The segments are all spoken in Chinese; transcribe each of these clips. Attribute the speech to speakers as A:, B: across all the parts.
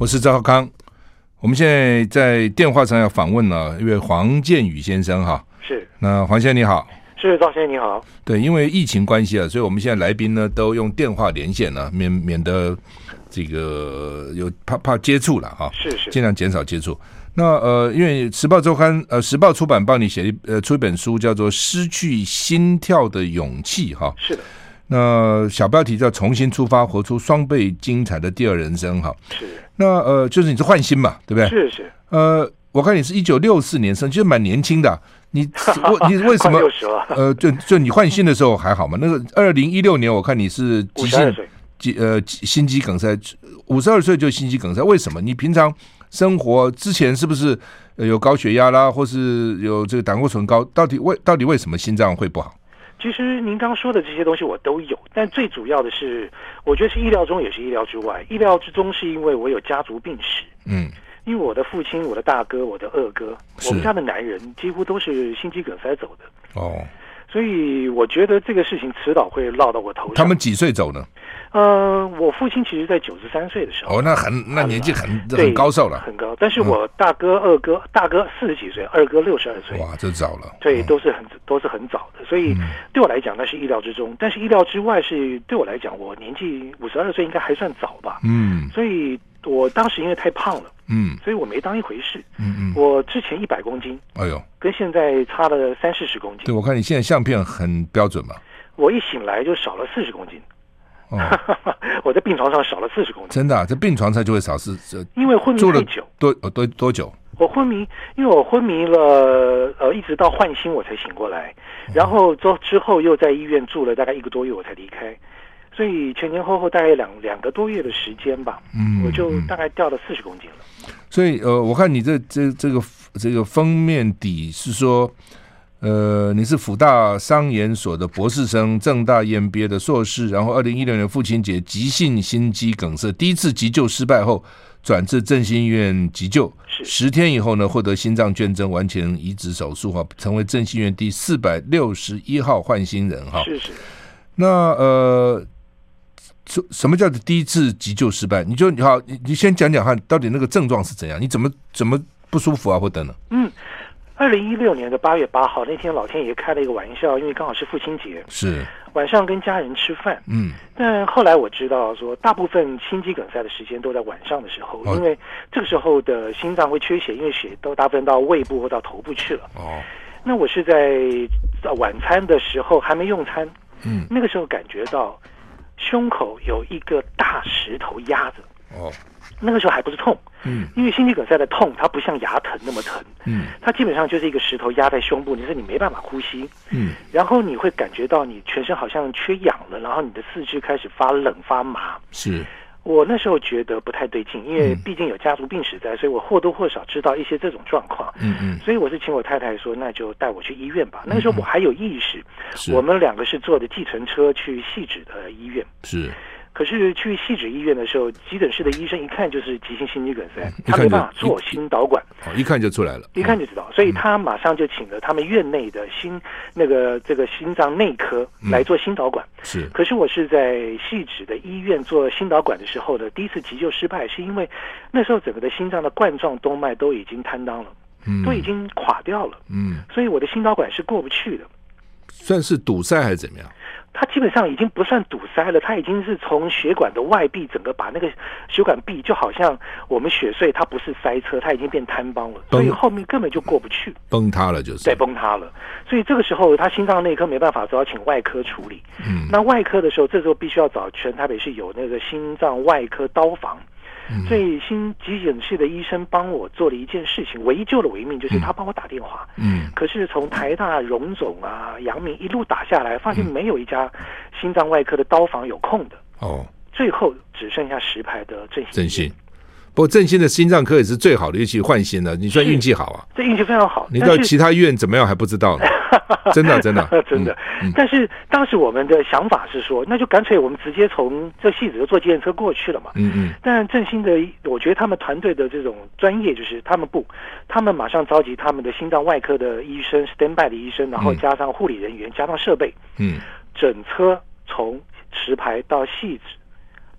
A: 我是赵少康。我们现在在电话上要访问了一位黄建宇先生哈。
B: 是。那
A: 黄先生你好。
B: 是赵先生你好。
A: 对，因为疫情关系啊，所以我们现在来宾呢都用电话连线了，免免得这个有怕怕接触了哈。
B: 是是。
A: 尽量减少接触。那呃，因为时报周刊呃时报出版帮你写一呃出一本书，叫做《失去心跳的勇气》哈。
B: 是的。
A: 那小标题叫“重新出发，活出双倍精彩的第二人生”哈。
B: 是。
A: 那呃，就是你是换心嘛，对不对？
B: 是是。
A: 呃，我看你是一九六四年生，其实蛮年轻的。你我 你为什么？呃，就就你换心的时候还好嘛？那个二零一六年，我看你是急性急呃心肌梗塞，五十二岁就心肌梗塞，为什么？你平常生活之前是不是有高血压啦，或是有这个胆固醇高？到底为到底为什么心脏会不好？
B: 其实您刚说的这些东西我都有，但最主要的是，我觉得是意料中也是意料之外。意料之中是因为我有家族病史，嗯，因为我的父亲、我的大哥、我的二哥，我们家的男人几乎都是心肌梗塞走的。哦。所以我觉得这个事情迟早会落到我头上。
A: 他们几岁走呢？
B: 呃，我父亲其实在九十三岁的时候。
A: 哦，那很那年纪很很高寿了，
B: 很高。但是我大哥、二哥，大哥四十几岁，二哥六十二岁。
A: 哇，这早了。
B: 对，都是很都是很早的。所以对我来讲，那是意料之中。但是意料之外是对我来讲，我年纪五十二岁应该还算早吧。嗯。所以我当时因为太胖了。嗯，所以我没当一回事。嗯嗯，我之前一百公斤，哎呦，跟现在差了三四十公斤。
A: 对，我看你现在相片很标准嘛。
B: 我一醒来就少了四十公斤。哦，我在病床上少了四十公斤。
A: 真的啊，在病床上就会少四十？
B: 因为昏迷太久。
A: 多多多久？
B: 我昏迷，因为我昏迷了，呃，一直到换心我才醒过来，然后之之后又在医院住了大概一个多月，我才离开。所以前前后后大概两两个多月的时间吧，嗯，我就大概掉了四十公斤了。
A: 所以呃，我看你这这这个这个封面底是说，呃，你是辅大商研所的博士生，正大 EMBA 的硕士，然后二零一六年父亲节急性心肌梗塞，第一次急救失败后转至振兴医院急救，十天以后呢获得心脏捐赠，完成移植手术哈，成为振兴医院第四百六十一号换心人哈。
B: 是是。
A: 那呃。什什么叫做第一次急救失败？你就你好，你你先讲讲看，到底那个症状是怎样？你怎么怎么不舒服啊，或等等？
B: 嗯，二零一六年的八月八号那天，老天爷开了一个玩笑，因为刚好是父亲节，
A: 是。
B: 晚上跟家人吃饭。嗯，但后来我知道说，大部分心肌梗塞的时间都在晚上的时候，哦、因为这个时候的心脏会缺血，因为血都大部分到胃部或到头部去了。哦，那我是在晚餐的时候还没用餐，嗯，那个时候感觉到。胸口有一个大石头压着，哦，那个时候还不是痛，嗯，因为心肌梗塞的痛，它不像牙疼那么疼，嗯，它基本上就是一个石头压在胸部，你说你没办法呼吸，嗯，然后你会感觉到你全身好像缺氧了，然后你的四肢开始发冷发麻，
A: 是。
B: 我那时候觉得不太对劲，因为毕竟有家族病史在，所以我或多或少知道一些这种状况。嗯嗯，所以我是请我太太说，那就带我去医院吧。那个时候我还有意识，我们两个是坐的计程车去细致的医院。
A: 是。
B: 可是去汐止医院的时候，急诊室的医生一看就是急性心肌梗塞，他没办法做心导管，
A: 哦，一看就出来了，
B: 一看就知道，所以他马上就请了他们院内的心那个这个心脏内科来做心导管。
A: 是，
B: 可是我是在细致的医院做心导管的时候的第一次急救失败，是因为那时候整个的心脏的冠状动脉都已经瘫瘴了，嗯，都已经垮掉了，嗯，所以我的心导管是过不去的，
A: 算是堵塞还是怎么样？
B: 它基本上已经不算堵塞了，它已经是从血管的外壁整个把那个血管壁就好像我们血栓，它不是塞车，它已经变瘫帮了，所以后面根本就过不去，
A: 崩塌了就是，
B: 对，崩塌了。所以这个时候他心脏内科没办法，只好请外科处理。嗯，那外科的时候，这时候必须要找全台北市有那个心脏外科刀房。所以，新急诊室的医生帮我做了一件事情，唯一救了我一命，就是他帮我打电话。嗯，可是从台大、荣总啊、阳明一路打下来，发现没有一家心脏外科的刀房有空的。哦，最后只剩下十排的振兴。
A: 振兴。不过振兴的心脏科也是最好的，尤其换心了。你算运气好啊，
B: 这运气非常好。
A: 你到其他医院怎么样还不知道呢？真的，真的，
B: 真的。但是当时我们的想法是说，那就干脆我们直接从这戏子就坐计程车过去了嘛。嗯嗯。但振兴的，我觉得他们团队的这种专业，就是他们不，他们马上召集他们的心脏外科的医生、standby 的医生，然后加上护理人员，加上设备，嗯，整车从石牌到戏子，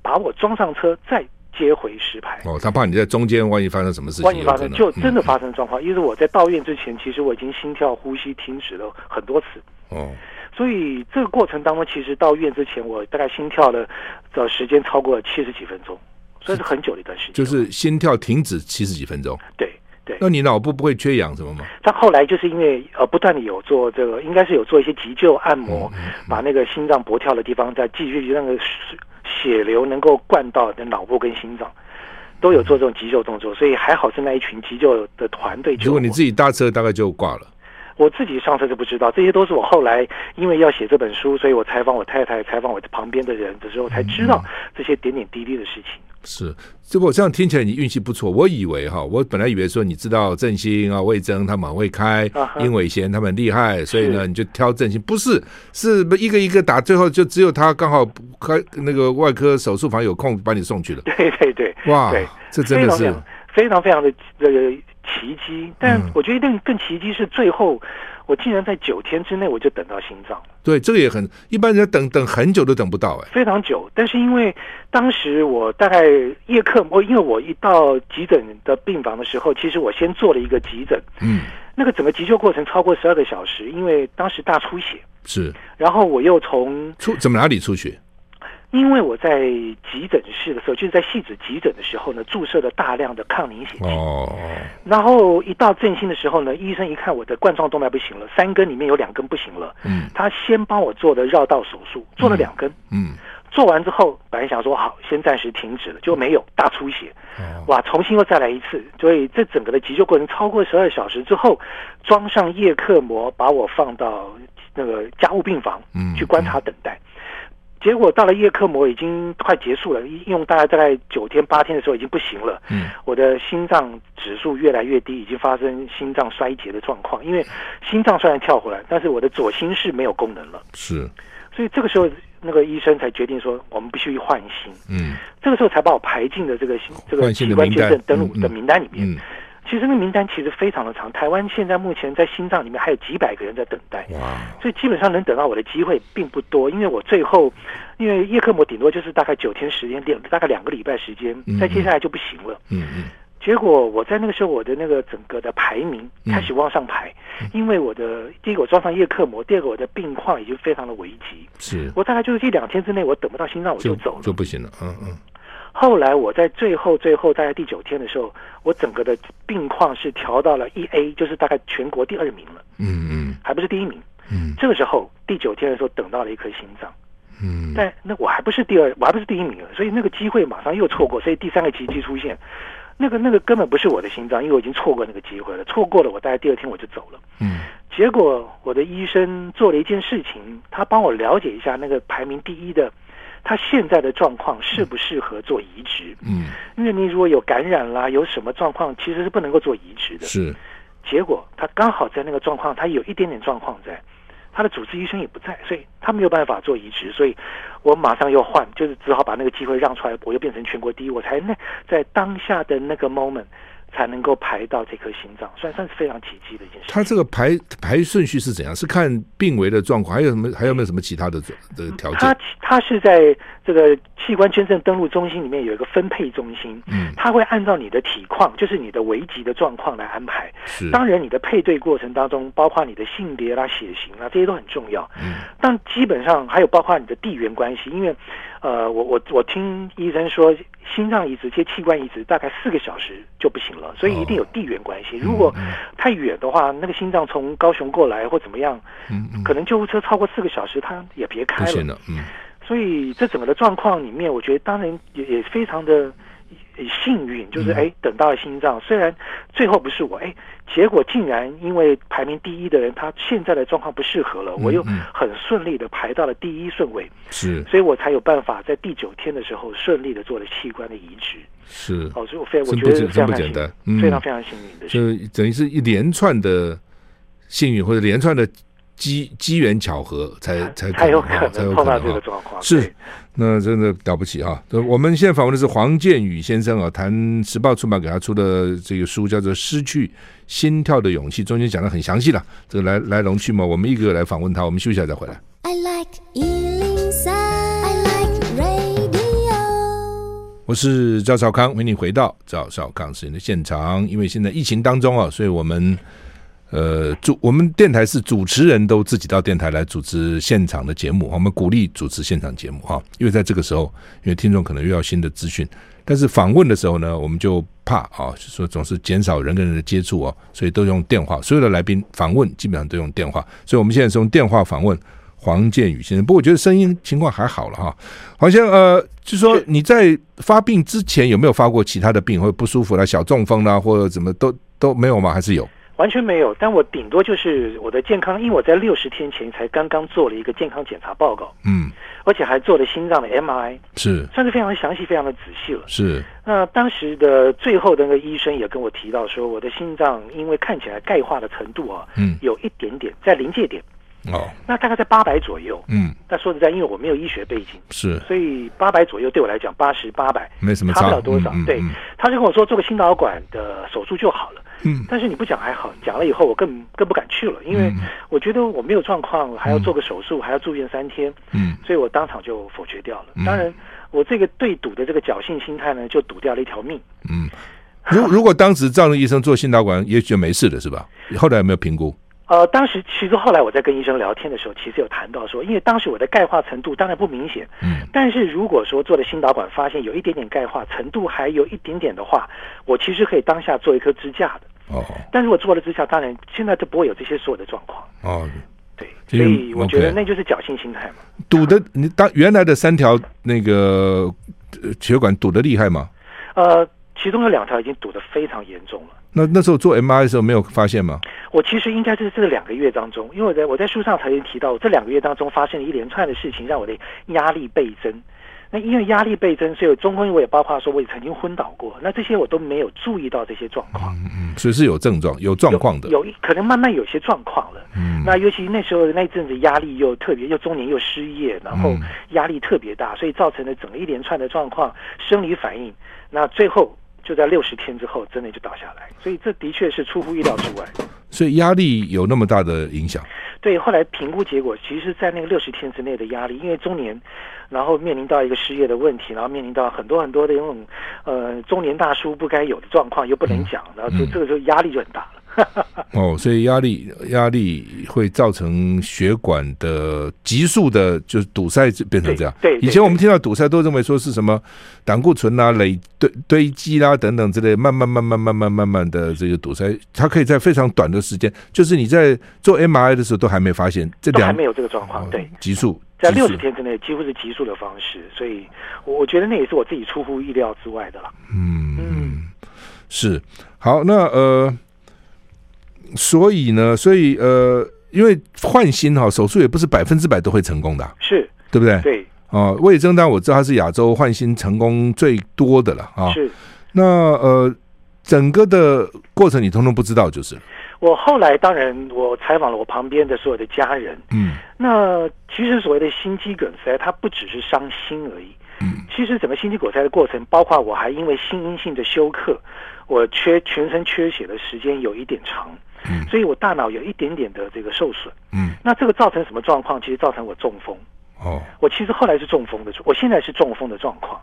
B: 把我装上车再。接回石牌。
A: 哦，他怕你在中间，万一发生什么事情，
B: 万一发生就真的发生状况。因为我在到院之前，其实我已经心跳、呼吸停止了很多次。哦，所以这个过程当中，其实到院之前，我大概心跳了的时间超过了七十几分钟，所以是很久的一段时间。
A: 就是心跳停止七十几分钟。
B: 对。对，
A: 那你脑部不会缺氧什么吗？
B: 他后来就是因为呃不断的有做这个，应该是有做一些急救按摩，嗯嗯、把那个心脏搏跳的地方再继续让个血流能够灌到的脑部跟心脏，都有做这种急救动作，所以还好是那一群急救的团队。
A: 如果你自己搭车，大概就挂了。
B: 我自己上车就不知道，这些都是我后来因为要写这本书，所以我采访我太太、采访我旁边的人的时候才知道这些点点滴滴的事情。
A: 是，这我这样听起来你运气不错。我以为哈，我本来以为说你知道振兴啊、魏征他们很会开，殷伟贤他们很厉害，所以呢你就挑振兴。不是，是一个一个打，最后就只有他刚好开那个外科手术房有空把你送去了。
B: 对对对，
A: 哇，这真的是
B: 非常非常的这个奇迹。但我觉得更更奇迹是最后。我竟然在九天之内我就等到心脏了。
A: 对，这个也很一般人等等很久都等不到哎，
B: 非常久。但是因为当时我大概夜课，我，因为我一到急诊的病房的时候，其实我先做了一个急诊，嗯，那个整个急救过程超过十二个小时，因为当时大出血
A: 是，
B: 然后我又从
A: 出怎么哪里出血？
B: 因为我在急诊室的时候，就是在细子急诊的时候呢，注射了大量的抗凝血剂。哦。然后一到振兴的时候呢，医生一看我的冠状动脉不行了，三根里面有两根不行了。嗯。他先帮我做的绕道手术，做了两根。嗯。做完之后，本来想说好，先暂时停止了，就没有大出血。哦。哇！重新又再来一次，所以这整个的急救过程超过十二小时之后，装上叶克膜，把我放到那个家务病房，嗯，去观察等待。嗯结果到了叶克膜已经快结束了，用大概大概九天八天的时候已经不行了。嗯，我的心脏指数越来越低，已经发生心脏衰竭的状况。因为心脏虽然跳回来，但是我的左心室没有功能了。
A: 是，
B: 所以这个时候那个医生才决定说，我们必须换心。嗯，这个时候才把我排进了这个这个器官捐赠登录的名单里面。嗯。嗯其实那名单其实非常的长，台湾现在目前在心脏里面还有几百个人在等待，哇！所以基本上能等到我的机会并不多，因为我最后，因为叶克膜顶多就是大概九天时间，两大概两个礼拜时间，再接下来就不行了。嗯嗯。结果我在那个时候，我的那个整个的排名开始往上排，因为我的第一个我装上叶克膜，第二个我的病况已经非常的危急，是我大概就是一两天之内我等不到心脏我就走了，
A: 就不行了。嗯嗯。
B: 后来我在最后最后大概第九天的时候，我整个的病况是调到了一 A，就是大概全国第二名了。嗯嗯，还不是第一名。嗯，这个时候第九天的时候等到了一颗心脏。嗯，但那我还不是第二，我还不是第一名了，所以那个机会马上又错过，所以第三个奇迹出现。那个那个根本不是我的心脏，因为我已经错过那个机会了，错过了我大概第二天我就走了。嗯，结果我的医生做了一件事情，他帮我了解一下那个排名第一的。他现在的状况适不适合做移植？嗯，因为你如果有感染啦，有什么状况，其实是不能够做移植的。
A: 是，
B: 结果他刚好在那个状况，他有一点点状况在，他的主治医生也不在，所以他没有办法做移植，所以我马上又换，就是只好把那个机会让出来，我又变成全国第一，我才那在当下的那个 moment。才能够排到这颗心脏，算算是非常奇迹的一件事。
A: 它这个排排顺序是怎样？是看病危的状况，还有什么？还有没有什么其他的的条件？
B: 它它是在这个器官捐赠登录中心里面有一个分配中心，嗯，它会按照你的体况，就是你的危急的状况来安排。是，当然你的配对过程当中，包括你的性别啦、血型啦，这些都很重要。嗯，但基本上还有包括你的地缘关系，因为。呃，我我我听医生说，心脏移植、接器官移植大概四个小时就不行了，所以一定有地缘关系。哦、如果太远的话，那个心脏从高雄过来或怎么样，可能救护车超过四个小时，他也别开了。了嗯、所以这整个的状况里面，我觉得当然也也非常的。幸运就是哎，等到了心脏，虽然最后不是我哎，结果竟然因为排名第一的人，他现在的状况不适合了，我又很顺利的排到了第一顺位，是，所以我才有办法在第九天的时候顺利的做了器官的移植，
A: 是，
B: 哦，所以我非常我觉得非常简单，非常非常幸运的，
A: 就等于是一连串的幸运或者连串的。机机缘巧合才才
B: 才有可能碰到这个状况，
A: 是那真的了不起啊！我们现在访问的是黄建宇先生啊，谈时报出版给他出的这个书叫做《失去心跳的勇气》，中间讲的很详细了，这个来来龙去脉，我们一个个来访问他。我们休息一下再回来。I like 103, I like radio。我是赵少康，欢迎你回到赵少康时间的现场。因为现在疫情当中啊，所以我们呃主我们电台是主持人都自己到电台来主持现场的节目，我们鼓励主持现场节目哈。因为在这个时候，因为听众可能又要新的资讯，但是访问的时候呢，我们就怕啊，说总是减少人跟人的接触哦，所以都用电话。所有的来宾访问基本上都用电话，所以我们现在是用电话访问。黄建宇先生，不过我觉得声音情况还好了哈。好像呃，就说你在发病之前有没有发过其他的病或者不舒服啦，小中风啦，或者怎么都都没有吗？还是有？
B: 完全没有。但我顶多就是我的健康，因为我在六十天前才刚刚做了一个健康检查报告，嗯，而且还做了心脏的 MRI，
A: 是
B: 算是非常的详细，非常的仔细了。
A: 是。
B: 那当时的最后的那个医生也跟我提到说，我的心脏因为看起来钙化的程度啊，嗯，有一点点在临界点。
A: 哦，
B: 那大概在八百左右。嗯，那说实在，因为我没有医学背景，
A: 是，
B: 所以八百左右对我来讲，八十八百
A: 没什么差，
B: 差不了多少。嗯嗯、对，他就跟我说做个心导管的手术就好了。嗯，但是你不讲还好，讲了以后我更更不敢去了，因为我觉得我没有状况，还要做个手术，嗯、还要住院三天。嗯，所以我当场就否决掉了。嗯、当然，我这个对赌的这个侥幸心态呢，就赌掉了一条命。
A: 嗯，如如果当时赵那医生做心导管，也许就没事的，是吧？后来有没有评估？
B: 呃，当时其实后来我在跟医生聊天的时候，其实有谈到说，因为当时我的钙化程度当然不明显，嗯，但是如果说做了心导管发现有一点点钙化程度还有一点点的话，我其实可以当下做一颗支架的，哦，但是我做了支架，当然现在就不会有这些所有的状况，哦，对，所以我觉得那就是侥幸心态嘛。
A: 堵的，你当原来的三条那个血管堵得厉害吗？
B: 呃，其中有两条已经堵得非常严重了。
A: 那那时候做 MRI 的时候没有发现吗？
B: 我其实应该是这两个月当中，因为我在我在书上曾经提到，这两个月当中发生了一连串的事情，让我的压力倍增。那因为压力倍增，所以中风我也包括说我也曾经昏倒过。那这些我都没有注意到这些状况。
A: 嗯嗯，所以是有症状、有状况的。
B: 有，有可能慢慢有些状况了。嗯。那尤其那时候那阵子压力又特别，又中年又失业，然后压力特别大，所以造成了整个一连串的状况，生理反应。那最后。就在六十天之后，真的就倒下来，所以这的确是出乎意料之外。
A: 所以压力有那么大的影响？
B: 对，后来评估结果，其实，在那个六十天之内的压力，因为中年，然后面临到一个失业的问题，然后面临到很多很多的那种呃中年大叔不该有的状况，又不能讲，嗯、然后就这个时候压力就很大了。
A: 哦，所以压力压力会造成血管的急速的，就是堵塞，变成这样。
B: 对，对
A: 以前我们听到堵塞都认为说是什么胆固醇啊累堆堆积啦等等之类，慢慢慢慢慢慢慢慢的这个堵塞，它可以在非常短的时间，就是你在做 MRI 的时候都还没发现，这两
B: 还没有这个状况。对，
A: 急速
B: 在六十天之内几乎是急速的方式，所以我觉得那也是我自己出乎意料之外的了。
A: 嗯嗯，是好，那呃。所以呢，所以呃，因为换心哈手术也不是百分之百都会成功的，
B: 是
A: 对不对？
B: 对
A: 啊，魏征当然我知道他是亚洲换心成功最多的了啊。
B: 是，
A: 那呃，整个的过程你通通不知道就是。
B: 我后来当然我采访了我旁边的所有的家人，嗯，那其实所谓的心肌梗塞，它不只是伤心而已，嗯，其实整个心肌梗塞的过程，包括我还因为心因性的休克，我缺全身缺血的时间有一点长。嗯，所以我大脑有一点点的这个受损。嗯，那这个造成什么状况？其实造成我中风。哦，我其实后来是中风的，我现在是中风的状况。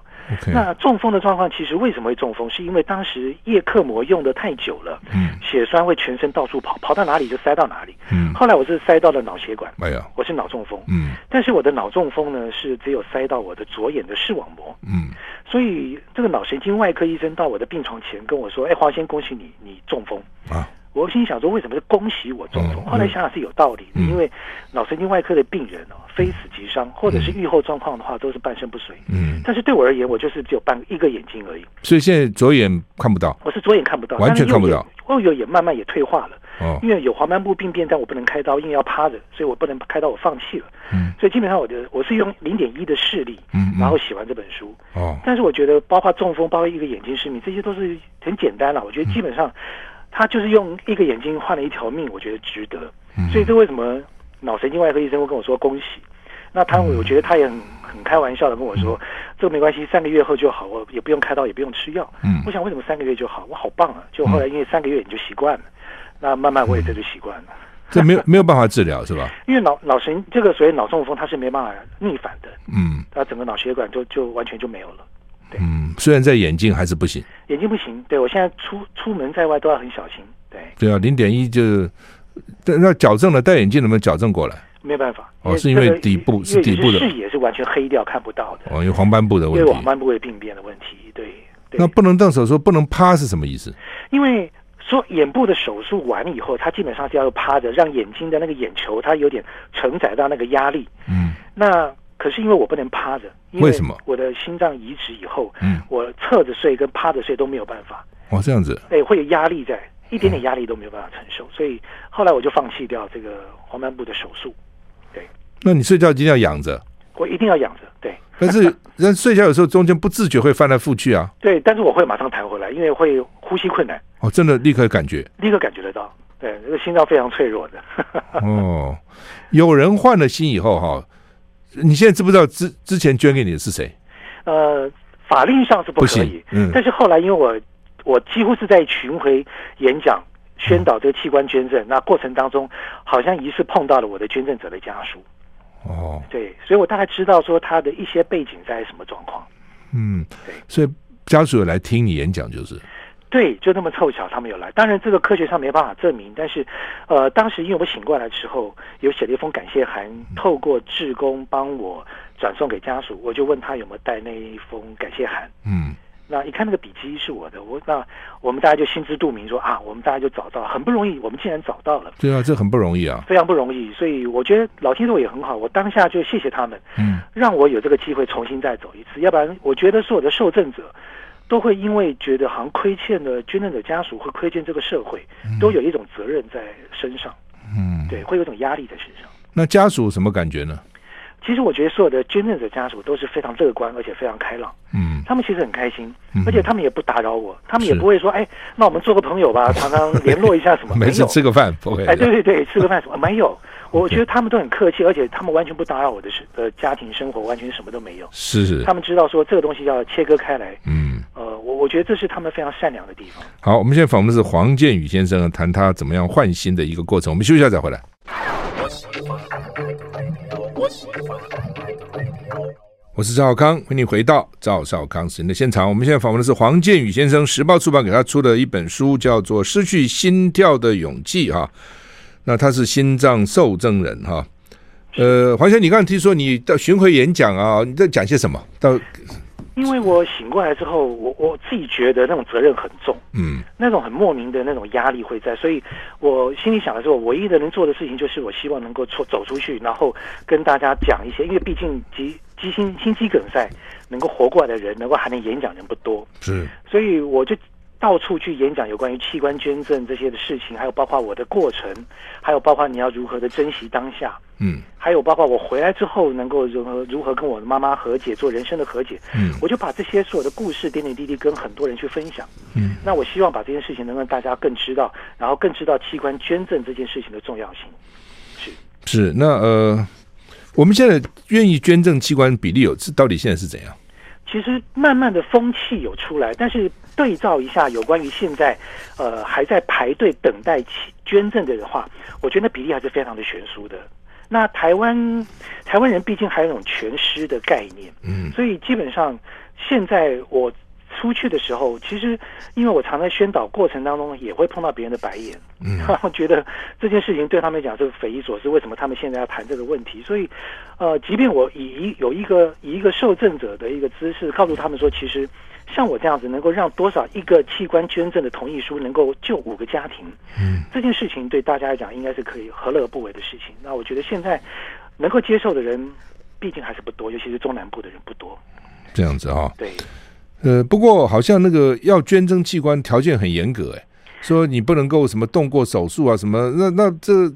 B: 那中风的状况其实为什么会中风？是因为当时叶克膜用的太久了，嗯，血栓会全身到处跑，跑到哪里就塞到哪里。嗯，后来我是塞到了脑血管。没有，我是脑中风。嗯，但是我的脑中风呢是只有塞到我的左眼的视网膜。嗯，所以这个脑神经外科医生到我的病床前跟我说：“哎，黄先，恭喜你，你中风啊。”我心想说，为什么是恭喜我中风？后来想想是有道理的，因为脑神经外科的病人哦，非死即伤，或者是愈后状况的话，都是半身不遂。嗯，但是对我而言，我就是只有半一个眼睛而已。
A: 所以现在左眼看不到，
B: 我是左眼看不到，
A: 完全看不到。
B: 右眼也慢慢也退化了。哦，因为有黄斑部病变，但我不能开刀，因为要趴着，所以我不能开刀，我放弃了。嗯，所以基本上我的我是用零点一的视力，嗯，然后写完这本书。哦，但是我觉得，包括中风，包括一个眼睛失明，这些都是很简单了。我觉得基本上。他就是用一个眼睛换了一条命，我觉得值得。所以这为什么脑神经外科医生会跟我说恭喜？那他我觉得他也很很开玩笑的跟我说，这个没关系，三个月后就好，我也不用开刀，也不用吃药。嗯，我想为什么三个月就好？我好棒啊！就后来因为三个月你就习惯了，那慢慢我也这就习惯了。
A: 这没有 没有办法治疗是吧？
B: 因为脑脑神这个所谓脑中风，它是没办法逆反的。嗯，它整个脑血管就就完全就没有了。对，
A: 嗯，虽然在眼镜还是不行，
B: 眼睛不行。对，我现在出出门在外都要很小心。对，
A: 对啊，零点一就那矫正了，戴眼镜能不能矫正过来？
B: 没有办法，
A: 哦，是因为底部是底部的
B: 视野是完全黑掉，看不到的。
A: 哦，因为黄斑部的问题，
B: 因为黄斑部的病变的问题。对，对
A: 那不能动手术，不能趴是什么意思？
B: 因为说眼部的手术完了以后，它基本上是要趴着，让眼睛的那个眼球它有点承载到那个压力。嗯，那可是因为我不能趴着，
A: 为什么？
B: 我的心脏移植以后，嗯，我侧着睡跟趴着睡都没有办法。
A: 哦，这样子，
B: 对，会有压力在，一点点压力都没有办法承受，嗯、所以后来我就放弃掉这个黄斑部的手术。对。
A: 那你睡觉一定要仰着，
B: 我一定要仰着，对。
A: 但是人睡觉有时候中间不自觉会翻来覆去啊。
B: 对，但是我会马上弹回来，因为会呼吸困难。
A: 哦，真的立刻感觉，
B: 立刻感觉得到。对，这个心脏非常脆弱的。
A: 哦，有人换了心以后哈，你现在知不知道之之前捐给你的是谁？
B: 呃，法律上是不可以，嗯。但是后来因为我我几乎是在巡回演讲宣导这个器官捐赠，嗯、那过程当中好像疑似碰到了我的捐赠者的家属。哦，对，所以我大概知道说他的一些背景在什么状况。
A: 嗯，对，所以家属有来听你演讲，就是
B: 对，就那么凑巧他们有来。当然这个科学上没办法证明，但是呃，当时因为我醒过来的时候，有写了一封感谢函，透过志工帮我转送给家属，我就问他有没有带那一封感谢函。嗯。那一看那个笔迹是我的，我那我们大家就心知肚明说，说啊，我们大家就找到，很不容易，我们竟然找到了。
A: 对啊，这很不容易啊，
B: 非常不容易。所以我觉得老天座也很好，我当下就谢谢他们，嗯，让我有这个机会重新再走一次。要不然，我觉得是我的受赠者都会因为觉得好像亏欠了捐赠者家属，会亏欠这个社会，都有一种责任在身上。嗯，对，会有一种压力在身上。
A: 那家属什么感觉呢？
B: 其实我觉得所有的捐赠者家属都是非常乐观，而且非常开朗。嗯，他们其实很开心，而且他们也不打扰我，他们也不会说：“哎，那我们做个朋友吧，常常联络一下什么。”
A: 没事，吃个饭不会。
B: 哎，对对对，吃个饭什么 没有？我觉得他们都很客气，而且他们完全不打扰我的呃家庭生活，完全什么都没有。
A: 是是，
B: 他们知道说这个东西要切割开来。嗯，呃，我我觉得这是他们非常善良的地方。
A: 好，我们现在访问的是黄建宇先生，谈他怎么样换新的一个过程。我们休息一下再回来。我是赵少康，欢迎回到赵少康时间的现场。我们现在访问的是黄建宇先生，时报出版给他出的一本书，叫做《失去心跳的勇气》哈。那他是心脏受赠人哈。呃，黄先生，你刚才听说你到巡回演讲啊，你在讲些什么？到
B: 因为我醒过来之后，我我自己觉得那种责任很重，嗯，那种很莫名的那种压力会在，所以我心里想的时候，唯一的能做的事情就是我希望能够出走出去，然后跟大家讲一些，因为毕竟急急心心肌梗塞能够活过来的人，能够还能演讲人不多，是，所以我就。到处去演讲有关于器官捐赠这些的事情，还有包括我的过程，还有包括你要如何的珍惜当下，嗯，还有包括我回来之后能够如何如何跟我的妈妈和解，做人生的和解，嗯，我就把这些所有的故事点点滴滴跟很多人去分享，嗯，那我希望把这件事情能让大家更知道，然后更知道器官捐赠这件事情的重要性，是。
A: 是，那呃，我们现在愿意捐赠器官比例有是到底现在是怎样？
B: 其实慢慢的风气有出来，但是对照一下有关于现在，呃，还在排队等待捐赠的话，我觉得比例还是非常的悬殊的。那台湾台湾人毕竟还有一种全尸的概念，嗯，所以基本上现在我。出去的时候，其实因为我常在宣导过程当中，也会碰到别人的白眼，嗯，然后觉得这件事情对他们讲是匪夷所思，为什么他们现在要谈这个问题？所以，呃，即便我以一有一个以一个受赠者的一个姿势，告诉他们说，其实像我这样子，能够让多少一个器官捐赠的同意书能够救五个家庭，嗯，这件事情对大家来讲应该是可以何乐而不为的事情。那我觉得现在能够接受的人，毕竟还是不多，尤其是中南部的人不多。
A: 这样子啊、哦，
B: 对。
A: 呃，不过好像那个要捐赠器官条件很严格，哎，说你不能够什么动过手术啊，什么那那这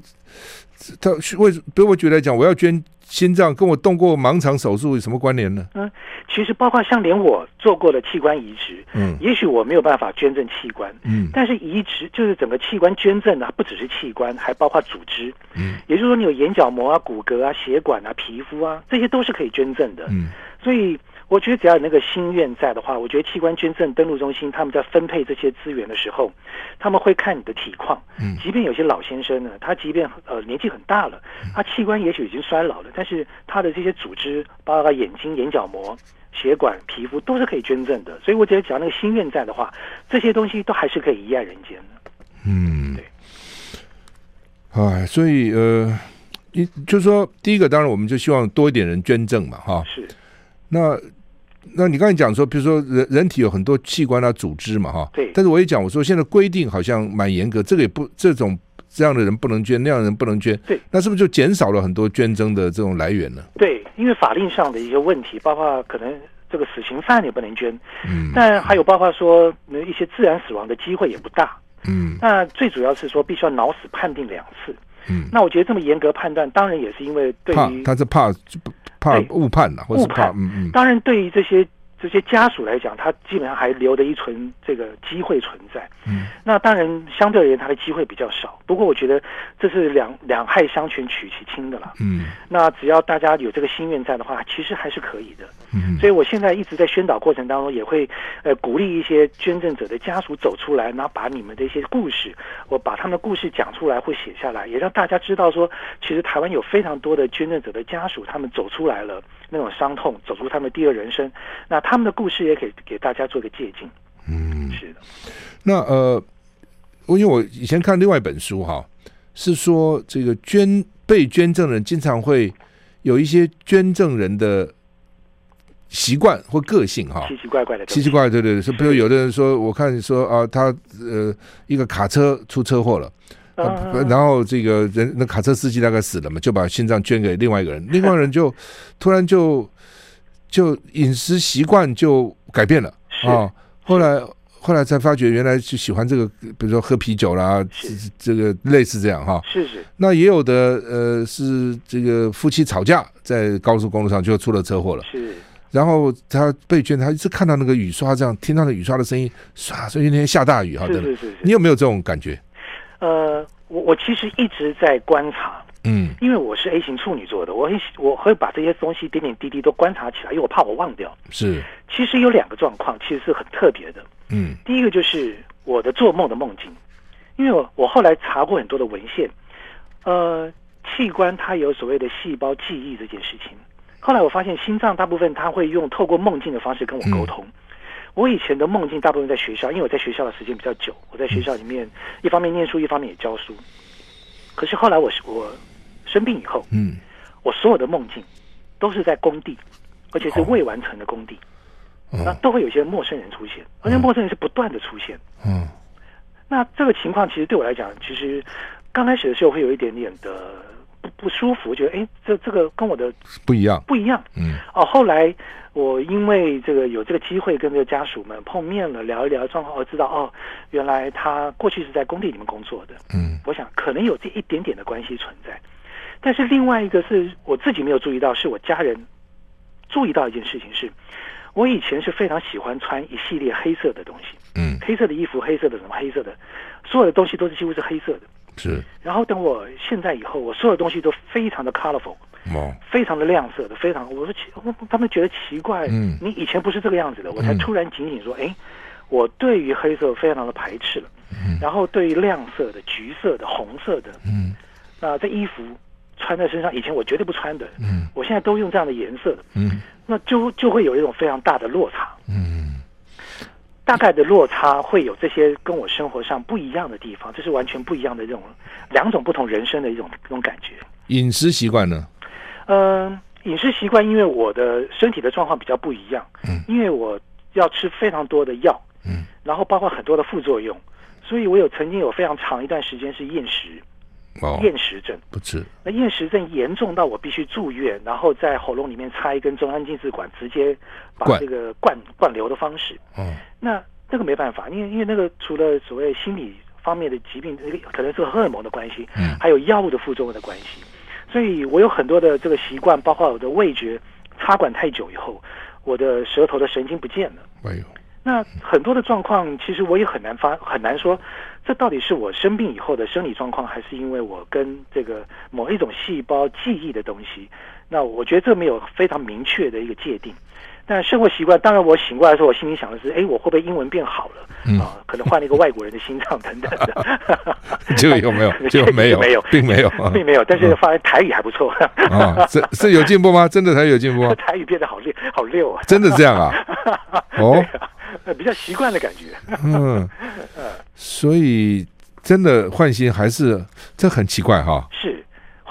A: 他为对我举来讲，我要捐心脏，跟我动过盲肠手术有什么关联呢？
B: 嗯，其实包括像连我做过的器官移植，嗯，也许我没有办法捐赠器官，嗯，但是移植就是整个器官捐赠啊，不只是器官，还包括组织，嗯，也就是说你有眼角膜啊、骨骼啊、血管啊、皮肤啊，这些都是可以捐赠的，嗯，所以。我觉得只要有那个心愿在的话，我觉得器官捐赠登录中心他们在分配这些资源的时候，他们会看你的体况。嗯，即便有些老先生呢，他即便呃年纪很大了，他器官也许已经衰老了，但是他的这些组织，包括眼睛、眼角膜，血管、皮肤都是可以捐赠的。所以我觉得只要那个心愿在的话，这些东西都还是可以遗爱人间的。
A: 嗯，对。哎，所以呃，一就是说，第一个当然我们就希望多一点人捐赠嘛，哈。
B: 是。
A: 那那你刚才讲说，比如说人人体有很多器官啊、组织嘛，哈。
B: 对。
A: 但是我也讲，我说现在规定好像蛮严格，这个也不这种。这样的人不能捐，那样的人不能捐。
B: 对，
A: 那是不是就减少了很多捐赠的这种来源呢？
B: 对，因为法令上的一些问题，包括可能这个死刑犯也不能捐。嗯，但还有包括说一些自然死亡的机会也不大。嗯，那最主要是说必须要脑死判定两次。嗯，那我觉得这么严格判断，当然也是因为对于
A: 他是怕怕误判了，或是怕嗯嗯。
B: 当然，对于这些。这些家属来讲，他基本上还留着一存这个机会存在。嗯，那当然相对而言，他的机会比较少。不过我觉得这是两两害相权取其轻的了。嗯，那只要大家有这个心愿在的话，其实还是可以的。嗯，所以我现在一直在宣导过程当中，也会呃鼓励一些捐赠者的家属走出来，然后把你们的一些故事，我把他们的故事讲出来或写下来，也让大家知道说，其实台湾有非常多的捐赠者的家属，他们走出来了。那种伤痛，走出他们第二人生，那他们的故事也可以给大家做个借鉴。嗯，是的。
A: 那呃，我因为我以前看另外一本书哈，是说这个捐被捐赠人经常会有一些捐赠人的习惯或个性哈，
B: 奇奇怪怪的，
A: 奇奇怪怪，对对对，是比如有的人说，我看你说啊，他呃一个卡车出车祸了。然后这个人那卡车司机大概死了嘛，就把心脏捐给另外一个人，另外一个人就 突然就就饮食习惯就改变了啊、哦。后来后来才发觉，原来就喜欢这个，比如说喝啤酒啦，这个类似这样哈。
B: 是是。
A: 那也有的呃是这个夫妻吵架，在高速公路上就出了车祸了。
B: 是。
A: 然后他被卷，他一直看到那个雨刷这样，听到那雨刷的声音，唰，所以那天下大雨哈。
B: 是是是。
A: 你有没有这种感觉？
B: 呃，我我其实一直在观察，嗯，因为我是 A 型处女座的，我很我会把这些东西点点滴滴都观察起来，因为我怕我忘掉。
A: 是，其
B: 实有两个状况，其实是很特别的。嗯，第一个就是我的做梦的梦境，因为我我后来查过很多的文献，呃，器官它有所谓的细胞记忆这件事情，后来我发现心脏大部分他会用透过梦境的方式跟我沟通。嗯我以前的梦境大部分在学校，因为我在学校的时间比较久，我在学校里面一方面念书，一方面也教书。可是后来我我生病以后，嗯，我所有的梦境都是在工地，而且是未完成的工地，那都会有一些陌生人出现，而且陌生人是不断的出现。嗯，那这个情况其实对我来讲，其实刚开始的时候会有一点点的不不舒服，觉得哎，这这个跟我的
A: 不一样，
B: 不一样。嗯，哦，后来。我因为这个有这个机会跟这个家属们碰面了，聊一聊状况，我知道哦，原来他过去是在工地里面工作的。嗯，我想可能有这一点点的关系存在，但是另外一个是我自己没有注意到，是我家人注意到一件事情是，我以前是非常喜欢穿一系列黑色的东西，嗯，黑色的衣服、黑色的什么、黑色的，所有的东西都是几乎是黑色的。
A: 是，
B: 然后等我现在以后，我所有东西都非常的 colorful。哦，非常的亮色的，非常，我说奇，他们觉得奇怪，嗯，你以前不是这个样子的，我才突然警醒说，哎、嗯，我对于黑色非常的排斥了，嗯，然后对于亮色的、橘色的、红色的，嗯，那这衣服穿在身上，以前我绝对不穿的，嗯，我现在都用这样的颜色的，嗯，那就就会有一种非常大的落差，嗯，大概的落差会有这些跟我生活上不一样的地方，这是完全不一样的这种两种不同人生的一种这种感觉。
A: 饮食习惯呢？
B: 嗯，饮食习惯，因为我的身体的状况比较不一样，嗯，因为我要吃非常多的药，嗯，然后包括很多的副作用，所以我有曾经有非常长一段时间是厌食，哦，厌食症。
A: 不吃，
B: 那厌食症严重到我必须住院，然后在喉咙里面插一根中央进气管，直接把这个灌灌流的方式，嗯，那那个没办法，因为因为那个除了所谓心理方面的疾病，那个可能是荷尔蒙的关系，嗯，还有药物的副作用的关系。所以我有很多的这个习惯，包括我的味觉，插管太久以后，我的舌头的神经不见了。哎呦，那很多的状况，其实我也很难发，很难说，这到底是我生病以后的生理状况，还是因为我跟这个某一种细胞记忆的东西？那我觉得这没有非常明确的一个界定。但生活习惯，当然我醒过来的时候，我心里想的是，哎，我会不会英文变好了？嗯、啊，可能换了一个外国人的心脏等等的。
A: 这个有没有？这个没有，没有，并没有，
B: 并没有。但是发现台语还不错。
A: 啊，是是有进步吗？真的台语有进步吗？
B: 台语变得好溜，好溜啊！
A: 真的这样啊？哦，
B: 比较习惯的感觉。
A: 嗯，所以真的换新还是这很奇怪哈。
B: 是。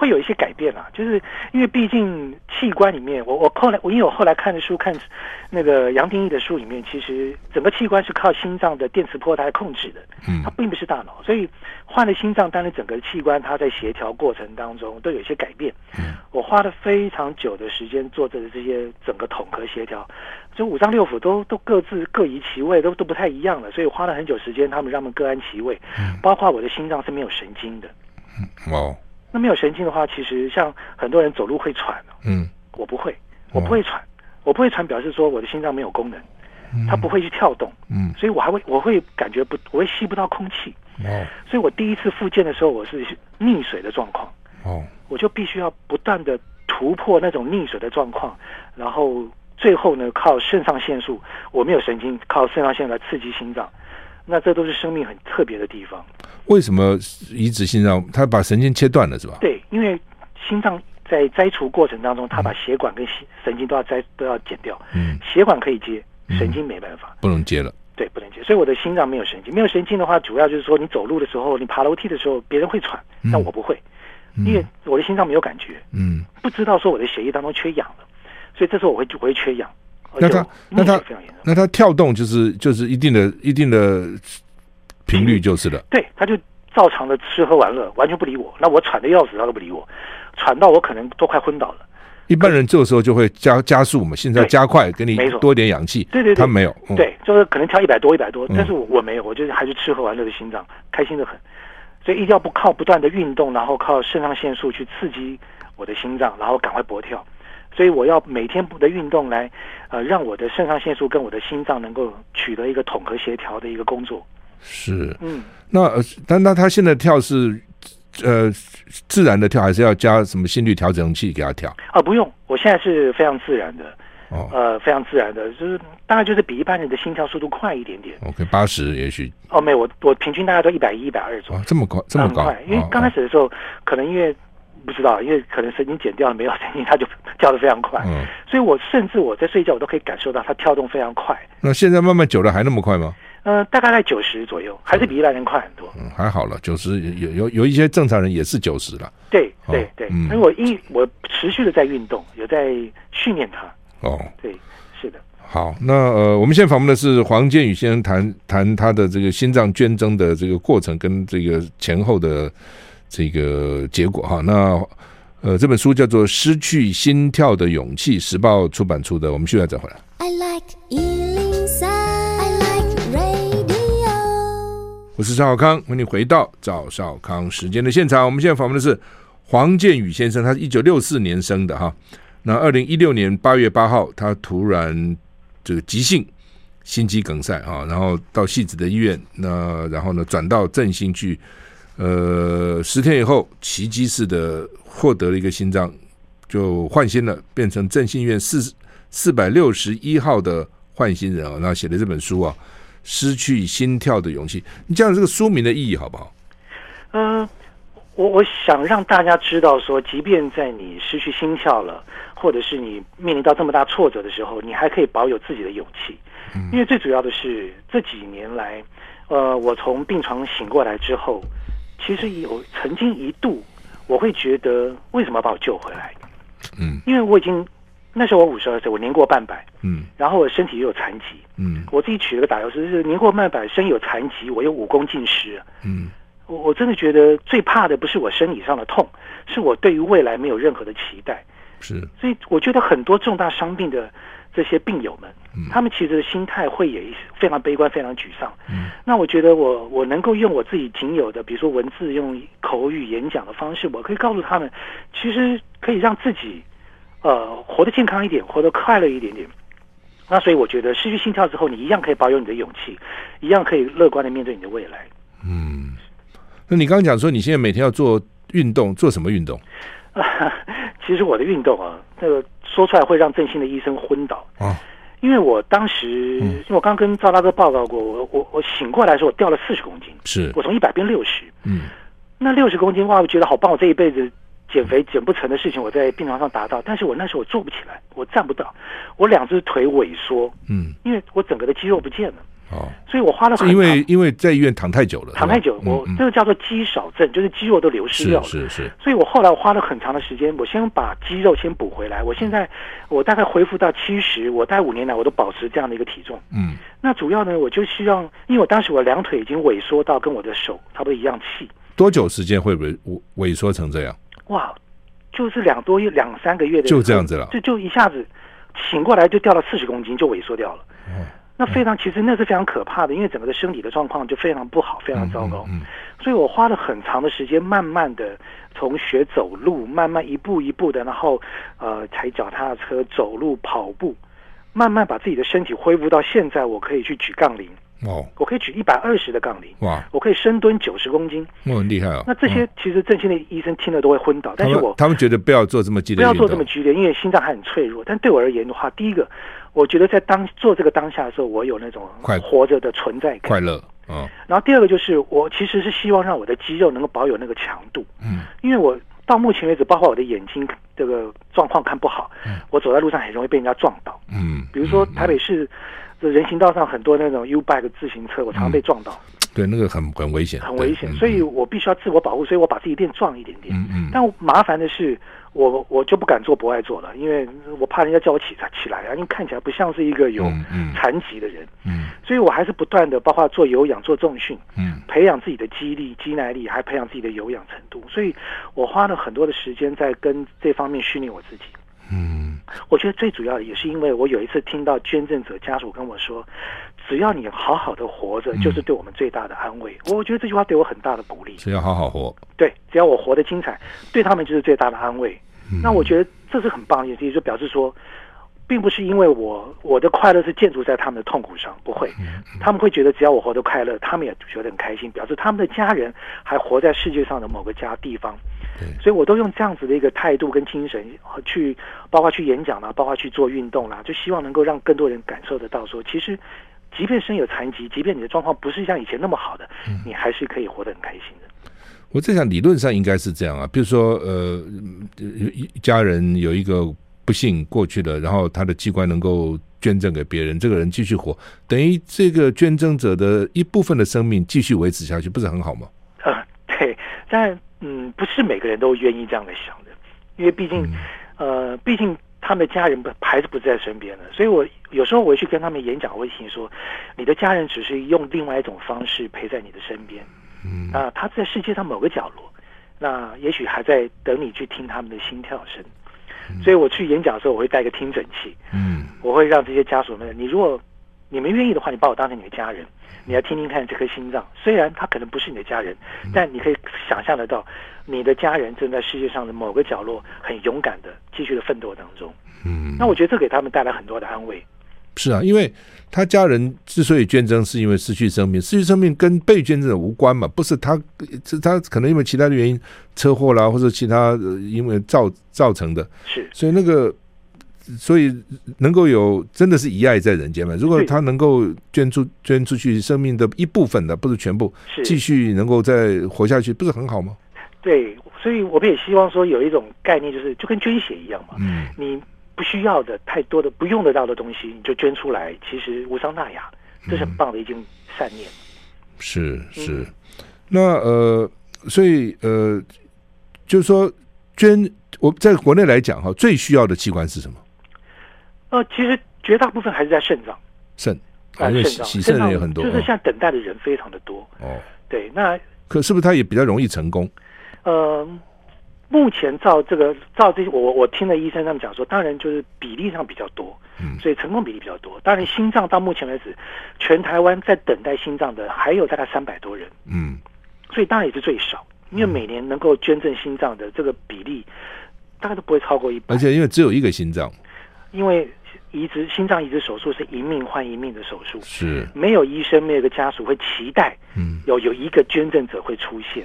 B: 会有一些改变啦，就是因为毕竟器官里面，我我后来我因为我后来看的书，看那个杨定一的书里面，其实整个器官是靠心脏的电磁波来控制的，嗯，它并不是大脑，所以换了心脏，当然整个器官它在协调过程当中都有一些改变。嗯，我花了非常久的时间做这个这些整个统合协调，就五脏六腑都都各自各移其位，都都不太一样了，所以花了很久时间，他们让他们各安其位，嗯，包括我的心脏是没有神经的。那没有神经的话，其实像很多人走路会喘，嗯，我不会，我不会喘，哦、我不会喘，表示说我的心脏没有功能，嗯、它不会去跳动，嗯，所以我还会，我会感觉不，我会吸不到空气，哦，所以我第一次复健的时候，我是溺水的状况，哦，我就必须要不断的突破那种溺水的状况，然后最后呢，靠肾上腺素，我没有神经，靠肾上腺素来刺激心脏，那这都是生命很特别的地方。
A: 为什么移植心脏？他把神经切断了，是吧？
B: 对，因为心脏在摘除过程当中，他把血管跟神经都要摘，都要剪掉。嗯，血管可以接，神经没办法，
A: 不能接了。
B: 对，不能接。所以我的心脏没有神经，没有神经的话，主要就是说你走路的时候，你爬楼梯的时候，别人会喘，但我不会，因为我的心脏没有感觉。嗯，不知道说我的血液当中缺氧了，所以这时候我会我会缺氧。
A: 那他那他那他跳动就是就是一定的一定的。频率就是了，
B: 对，他就照常的吃喝玩乐，完全不理我。那我喘的要死，他都不理我，喘到我可能都快昏倒了。
A: 一般人这个时候就会加加速嘛，现在加快，给你多一点氧气。
B: 对对对，
A: 他没有，
B: 嗯、对，就是可能跳一百多一百多，但是我我没有，我就是还是吃喝玩乐的心脏，开心的很。所以一定要不靠不断的运动，然后靠肾上腺素去刺激我的心脏，然后赶快搏跳。所以我要每天不的运动来，呃，让我的肾上腺素跟我的心脏能够取得一个统合协调的一个工作。
A: 是，嗯，那呃，但那他现在跳是，呃，自然的跳，还是要加什么心率调整器给他跳？
B: 啊，不用，我现在是非常自然的，哦，呃，非常自然的，就是大概就是比一般人的心跳速度快一点点。
A: OK，八十也许。
B: 哦，没有，我我平均大概都一百一、一百二左右。
A: 这么高，这么高，
B: 因为刚开始的时候，可能因为不知道，因为可能神经剪掉了，没有神经，它就 跳得非常快。嗯，所以我甚至我在睡觉，我都可以感受到它跳动非常快。
A: 那现在慢慢久了，还那么快吗？
B: 呃，大概在九十左右，还是比一般人快很多。
A: 嗯，还好了，九十有有有一些正常人也是九十了。
B: 对对对，因为我一我持续的在运动，有在训练它。哦，对，是的。
A: 好，那呃，我们现在访问的是黄建宇先生，谈谈他的这个心脏捐赠的这个过程跟这个前后的这个结果哈。那呃，这本书叫做《失去心跳的勇气》，时报出版出的。我们现在再回来。I like 我是赵少康，欢迎你回到赵少康时间的现场。我们现在访问的是黄建宇先生，他是一九六四年生的哈。那二零一六年八月八号，他突然这个急性心肌梗塞啊，然后到戏子的医院，那然后呢转到振兴去，呃，十天以后奇迹似的获得了一个心脏，就换心了，变成振兴医院四四百六十一号的换心人啊，然后写的这本书啊。失去心跳的勇气，你讲这个书名的意义好不好？
B: 嗯、呃，我我想让大家知道说，即便在你失去心跳了，或者是你面临到这么大挫折的时候，你还可以保有自己的勇气。嗯、因为最主要的是这几年来，呃，我从病床醒过来之后，其实有曾经一度我会觉得，为什么把我救回来？嗯，因为我已经。那时候我五十二岁，我年过半百，嗯，然后我身体又有残疾，嗯，我自己取了个打油诗，就是年过半百，身有残疾，我又武功尽失，嗯，我我真的觉得最怕的不是我身体上的痛，是我对于未来没有任何的期待，
A: 是，
B: 所以我觉得很多重大伤病的这些病友们，嗯，他们其实心态会也非常悲观，非常沮丧，嗯，那我觉得我我能够用我自己仅有的，比如说文字，用口语演讲的方式，我可以告诉他们，其实可以让自己。呃，活得健康一点，活得快乐一点点。那所以我觉得，失去心跳之后，你一样可以保有你的勇气，一样可以乐观的面对你的未来。
A: 嗯，那你刚刚讲说，你现在每天要做运动，做什么运动？
B: 其实我的运动啊，那个说出来会让振兴的医生昏倒。啊，因为我当时，嗯、因为我刚跟赵大哥报告过，我我我醒过来的时候，我掉了四十公斤，
A: 是。
B: 我从一百变六十，
A: 嗯，
B: 那六十公斤哇，我觉得好棒，我这一辈子减肥减不成的事情，我在病床上达到，但是我那时候我做不起来，我站不到，我两只腿萎缩，
A: 嗯，
B: 因为我整个的肌肉不见了。
A: 哦，
B: 所以我花了很，
A: 因为因为在医院躺太久了，
B: 躺太久，我这个叫做肌少症，就是肌肉都流失掉了。
A: 是是是。
B: 所以我后来我花了很长的时间，我先把肌肉先补回来。我现在我大概恢复到七十，我大概五年来我都保持这样的一个体重。
A: 嗯。
B: 那主要呢，我就希望，因为我当时我两腿已经萎缩到跟我的手差不多一样细。
A: 多久时间会萎萎缩成这样？
B: 哇，就是两多月两三个月的，
A: 就这样子了，
B: 就就一下子醒过来就掉了四十公斤，就萎缩掉了。
A: 哦。
B: 那非常，其实那是非常可怕的，因为整个的身体的状况就非常不好，非常糟糕。
A: 嗯，嗯，嗯，
B: 所以我花了很长的时间，慢慢的从学走路，慢慢一步一步的，然后呃踩脚踏车、走路、跑步，慢慢把自己的身体恢复到现在，我可以去举杠铃。
A: 哦，
B: 我可以举一百二十的杠铃。
A: 哇，
B: 我可以深蹲九十公斤。
A: 我很厉害哦。
B: 那这些其实振兴的医生听了都会昏倒，但是我
A: 他们觉得不要做这么激烈，
B: 不要做这么剧烈，因为心脏还很脆弱。但对我而言的话，第一个。我觉得在当做这个当下的时候，我有那种活着的存在感、
A: 快乐。嗯，
B: 然后第二个就是，我其实是希望让我的肌肉能够保有那个强度。
A: 嗯，
B: 因为我到目前为止，包括我的眼睛这个状况看不好，嗯，我走在路上很容易被人家撞到。
A: 嗯，
B: 比如说台北市的人行道上很多那种 U bike 自行车，我常常被撞到。
A: 嗯、对，那个很很危险，
B: 很危险。所以我必须要自我保护，所以我把自己练壮一点点。
A: 嗯嗯。
B: 但麻烦的是。我我就不敢做不爱做了，因为我怕人家叫我起来起来啊，因为看起来不像是一个有残疾的人，
A: 嗯，嗯，
B: 所以我还是不断的，包括做有氧、做重训，
A: 嗯，
B: 培养自己的肌力、肌耐力，还培养自己的有氧程度，所以我花了很多的时间在跟这方面训练我自己。
A: 嗯，
B: 我觉得最主要的也是因为我有一次听到捐赠者家属跟我说，只要你好好的活着，就是对我们最大的安慰。嗯，我觉得这句话对我很大的鼓励。
A: 只要好好活，
B: 对，只要我活得精彩，对他们就是最大的安慰。
A: 嗯，
B: 那我觉得这是很棒的一件事，就表示说，并不是因为我我的快乐是建筑在他们的痛苦上，不会，他们会觉得只要我活得快乐，他们也觉得很开心，表示他们的家人还活在世界上的某个家地方。所以，我都用这样子的一个态度跟精神去，包括去演讲啦，包括去做运动啦，就希望能够让更多人感受得到说，说其实，即便身有残疾，即便你的状况不是像以前那么好的，你还是可以活得很开心的。
A: 我在想，理论上应该是这样啊，比如说，呃，家人有一个不幸过去了，然后他的器官能够捐赠给别人，这个人继续活，等于这个捐赠者的一部分的生命继续维持下去，不是很好吗？
B: 呃，对，但。嗯，不是每个人都愿意这样的想的，因为毕竟，呃，毕竟他们的家人不还是不在身边的，所以我有时候我会去跟他们演讲，我会听说，你的家人只是用另外一种方式陪在你的身边，
A: 嗯，
B: 啊，他在世界上某个角落，那也许还在等你去听他们的心跳声，所以我去演讲的时候，我会带个听诊器，
A: 嗯，
B: 我会让这些家属们，你如果你们愿意的话，你把我当成你的家人。你要听听看这颗心脏，虽然他可能不是你的家人，但你可以想象得到，你的家人正在世界上的某个角落，很勇敢的继续的奋斗当中。
A: 嗯，
B: 那我觉得这给他们带来很多的安慰。
A: 是啊，因为他家人之所以捐赠，是因为失去生命，失去生命跟被捐赠者无关嘛，不是他，是他可能因为其他的原因，车祸啦，或者其他因为造造成的。
B: 是，
A: 所以那个。所以能够有真的是遗爱在人间嘛？如果他能够捐出捐出去生命的一部分的，不是全部，继续能够再活下去，不是很好吗？
B: 对，所以我们也希望说有一种概念，就是就跟捐血一样嘛。
A: 嗯，
B: 你不需要的太多的不用得到的东西，你就捐出来，其实无伤大雅，这是很棒的一件善念。
A: 是是，那呃，所以呃，就是说捐，我在国内来讲哈，最需要的器官是什么？
B: 呃，其实绝大部分还是在肾脏，
A: 肾啊，因为洗肾的也很多，
B: 就是现在等待的人非常的多。
A: 哦，
B: 对，那
A: 可是不是他也比较容易成功？
B: 呃，目前照这个照这些，我我听了医生他们讲说，当然就是比例上比较多，
A: 嗯，
B: 所以成功比例比较多。当然，心脏到目前为止，全台湾在等待心脏的还有大概三百多人，
A: 嗯，
B: 所以当然也是最少，因为每年能够捐赠心脏的这个比例大概都不会超过一百，
A: 而且因为只有一个心脏，
B: 因为。移植心脏移植手术是一命换一命的手术，
A: 是。
B: 没有医生没有个家属会期待，
A: 嗯，
B: 有有一个捐赠者会出现，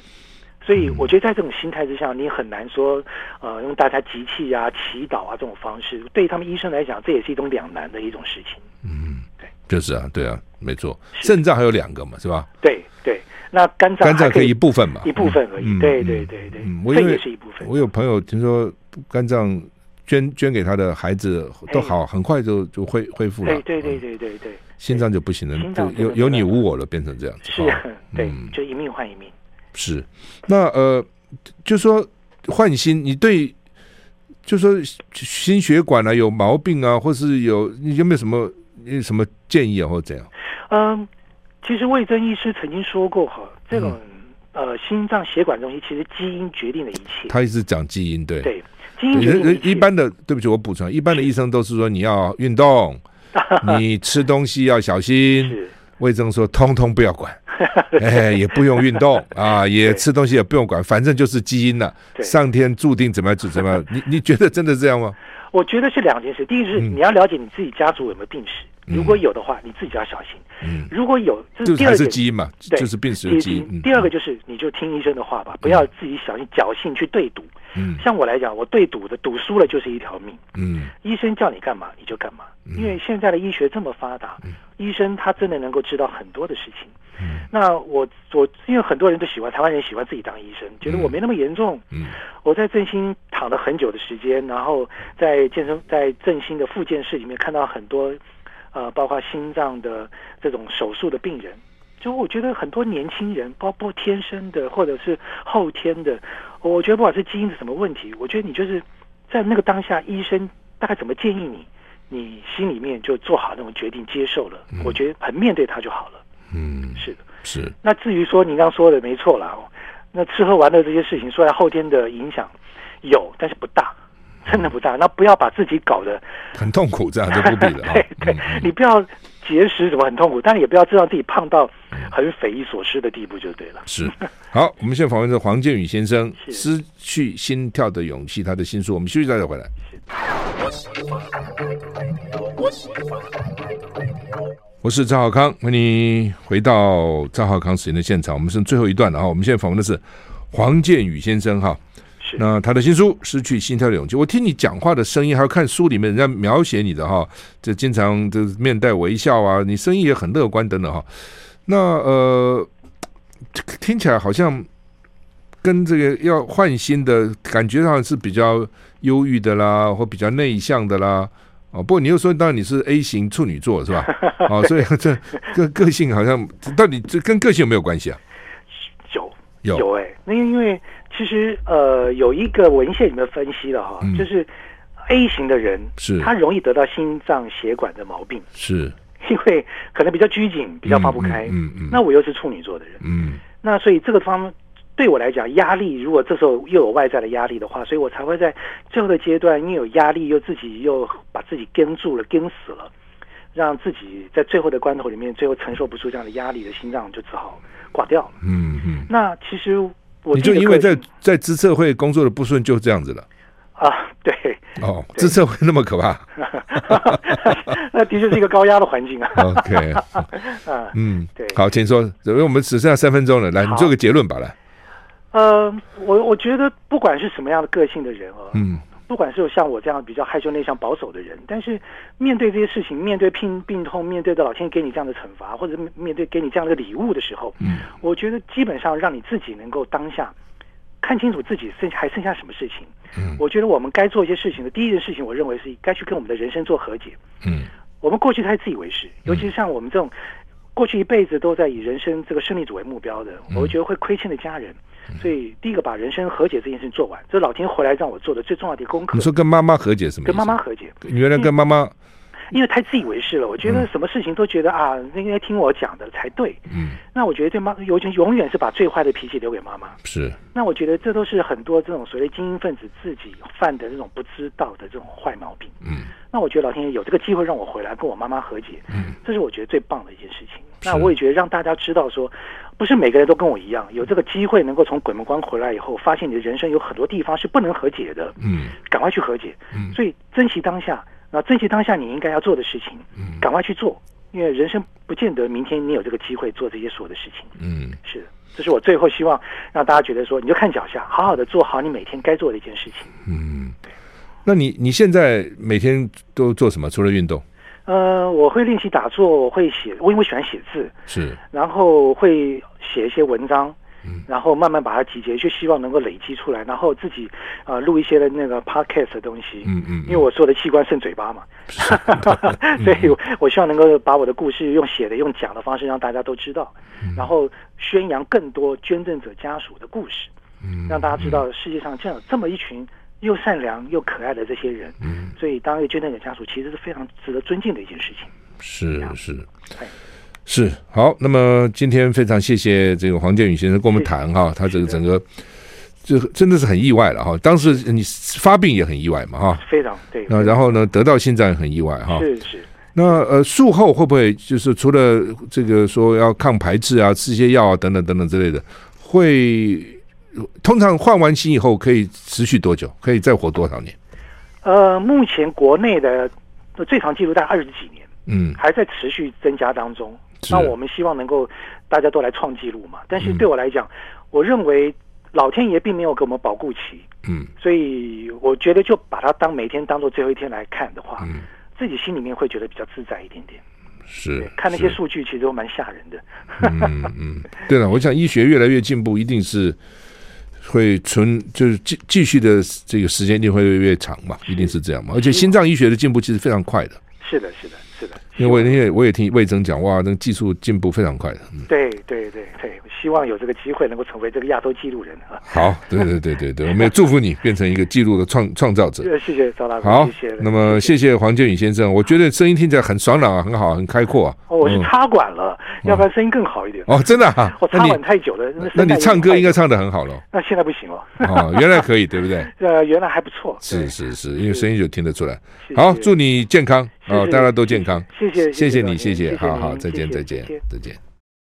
B: 所以我觉得在这种心态之下，你很难说，呃，用大家集气啊、祈祷啊这种方式，对他们医生来讲，这也是一种两难的一种事情。
A: 嗯，对，就是啊，对啊，没错。肾脏还有两个嘛，是吧？
B: 对对，那肝脏
A: 肝脏可以一部分嘛，
B: 一部分而已。对对对对，这也是一部分。
A: 我有朋友听说肝脏捐捐给他的孩子都好，很快就就恢恢复了。
B: 对对对对对对，
A: 心脏就不行了，就有有你无我了，变成这样子。
B: 是，对，就一命换一命。
A: 是，那呃，就说换心，你对，就说心血管啊有毛病啊，或是有你有没有什么有什么建议啊，或者怎样？
B: 嗯，其实魏征医师曾经说过哈，这种、嗯、呃心脏血管东西，其实基因决定了一切。
A: 他一直讲基因，对
B: 对，基因决定
A: 一般的，对不起，我补充，一般的医生都是说你要运动，你吃东西要小心。是魏征说，通通不要管。哎，也不用运动 啊，也吃东西也不用管，反正就是基因了。上天注定怎么样就怎么样。你你觉得真的是这样吗？
B: 我觉得是两件事。第一个是你要了解你自己家族有没有病史，如果有的话，你自己要小心。嗯，如果有，这是第二是基因嘛，就是病史的基因。第二个就是你就听医生的话吧，不要自己小心侥幸去对赌。嗯，像我来讲，我对赌的赌输了就是一条命。嗯，医生叫你干嘛你就干嘛，因为现在的医学这么发达，医生他真的能够知道很多的事情。嗯，那我我因为很多人都喜欢台湾人喜欢自己当医生，觉得我没那么严重。嗯，我在振兴躺了很久的时间，然后在健身在振兴的复健室里面看到很多，呃，包括心脏的这种手术的病人，就我觉得很多年轻人，包括天生的或者是后天的，我觉得不管是基因的什么问题，我觉得你就是在那个当下，医生大概怎么建议你，你心里面就做好那种决定，接受了，我觉得很面对他就好了。嗯，是的，是。那至于说你刚刚说的没错啦，哦，那吃喝玩乐这些事情，说来后天的影响有，但是不大，真的不大。那不要把自己搞得
A: 很痛苦，这样就不必了。
B: 对 对，你不要节食怎么很痛苦，但是也不要知道自己胖到很匪夷所思的地步就对了。
A: 是。好，我们现在访问的黄建宇先生，《失去心跳的勇气》他的新书，我们休息再回来。我是赵浩康，欢迎你回到赵浩康时间的现场。我们剩最后一段了哈，我们现在访问的是黄建宇先生哈。那他的新书《失去心跳的勇气》，我听你讲话的声音，还有看书里面人家描写你的哈，这经常就面带微笑啊，你声音也很乐观等等哈。那呃，听起来好像跟这个要换新的感觉上是比较忧郁的啦，或比较内向的啦。哦，不过你又说，当然你是 A 型处女座是吧？哦，所以这 个个性好像到底这跟个性有没有关系啊？
B: 有有有哎、欸，那因为其实呃有一个文献里面分析了哈，嗯、就是 A 型的人是他容易得到心脏血管的毛病，是因为可能比较拘谨，比较放不开。嗯嗯，嗯嗯那我又是处女座的人，嗯，那所以这个方面。对我来讲，压力如果这时候又有外在的压力的话，所以我才会在最后的阶段，因为有压力，又自己又把自己跟住了，跟死了，让自己在最后的关头里面，最后承受不住这样的压力的心脏就只好挂掉了。嗯嗯。嗯那其实我你
A: 就因为在在资策会工作的不顺，就这样子了。
B: 啊，对。
A: 哦，资策会那么可怕？
B: 那的确是一个高压的环境啊。
A: OK。嗯，对。好，请说，因为我们只剩下三分钟了，来，你做个结论吧，来。
B: 呃，我我觉得不管是什么样的个性的人哦，嗯，不管是像我这样比较害羞内向保守的人，但是面对这些事情，面对病病痛，面对的老天给你这样的惩罚，或者面对给你这样的礼物的时候，嗯，我觉得基本上让你自己能够当下看清楚自己剩下还剩下什么事情，嗯，我觉得我们该做一些事情的第一件事情，我认为是该去跟我们的人生做和解，嗯，我们过去太自以为是，尤其是像我们这种过去一辈子都在以人生这个胜利组为目标的，我觉得会亏欠的家人。所以，第一个把人生和解这件事情做完，这是老天回来让我做的最重要的功课。
A: 你说跟妈妈和解什么？
B: 跟妈妈和解。
A: 原来跟妈妈。
B: 因为太自以为是了，我觉得什么事情都觉得啊，应该听我讲的才对。嗯，那我觉得对妈，尤其永远是把最坏的脾气留给妈妈。是。那我觉得这都是很多这种所谓精英分子自己犯的这种不知道的这种坏毛病。嗯。那我觉得老天爷有这个机会让我回来跟我妈妈和解，嗯，这是我觉得最棒的一件事情。那我也觉得让大家知道说，不是每个人都跟我一样有这个机会能够从鬼门关回来以后，发现你的人生有很多地方是不能和解的。嗯。赶快去和解。嗯。所以珍惜当下。那珍惜当下你应该要做的事情，嗯赶快去做，因为人生不见得明天你有这个机会做这些所有的事情。嗯，是的。这是我最后希望让大家觉得说，你就看脚下，好好的做好你每天该做的一件事情。
A: 嗯，对。那你你现在每天都做什么？除了运动？
B: 呃，我会练习打坐，我会写，我因为喜欢写字，
A: 是，
B: 然后会写一些文章。然后慢慢把它集结，就希望能够累积出来，然后自己呃录一些的那个 podcast 的东西。嗯嗯。因为我说的器官剩嘴巴嘛，所以我希望能够把我的故事用写的、用讲的方式让大家都知道，然后宣扬更多捐赠者家属的故事，让大家知道世界上这样这么一群又善良又可爱的这些人。嗯。所以当一个捐赠者家属其实是非常值得尊敬的一件事情。
A: 是是。是好，那么今天非常谢谢这个黄建宇先生跟我们谈哈，他这个整个这真的是很意外了哈。当时你发病也很意外嘛哈，
B: 非常对。
A: 那然后呢，得到心脏也很意外哈。
B: 是是。
A: 那呃，术后会不会就是除了这个说要抗排斥啊，吃些药啊等等等等之类的，会通常换完心以后可以持续多久？可以再活多少年？
B: 呃，目前国内的最长记录大概二十几年，嗯，还在持续增加当中。那我们希望能够大家都来创纪录嘛，但是对我来讲，嗯、我认为老天爷并没有给我们保护期，嗯，所以我觉得就把它当每天当做最后一天来看的话，嗯，自己心里面会觉得比较自在一点点。
A: 是
B: 看那些数据，其实都蛮吓人的。
A: 嗯嗯，对了，我想医学越来越进步，一定是会存，就是继继续的这个时间一定会越越长嘛，一定是这样嘛。而且心脏医学的进步其实非常快的。
B: 是的，是的。
A: 因为因为我也听魏征讲，哇，那个技术进步非常快的。嗯、
B: 对对对对，希望有这个机会能够成为这个亚洲纪录人啊。
A: 好，对对对对对，我们也祝福你变成一个纪录的创创造者。
B: 谢谢赵大哥，
A: 好，
B: 谢谢。
A: 那么谢谢黄建宇先生，我觉得声音听起来很爽朗啊，很好，很开阔啊。
B: 哦，我是插管了，嗯、要不然声音更好一点。
A: 哦，真的啊？
B: 我插管太久了，
A: 那你唱歌应该唱的很好了。
B: 那现在不行了。
A: 哦，原来可以，对不对？
B: 呃，原来还不错。
A: 是是是，因为声音就听得出来。好，祝你健康。啊，大家都健康，
B: 谢谢，
A: 谢谢你，谢谢，好好，再见，再见，再见。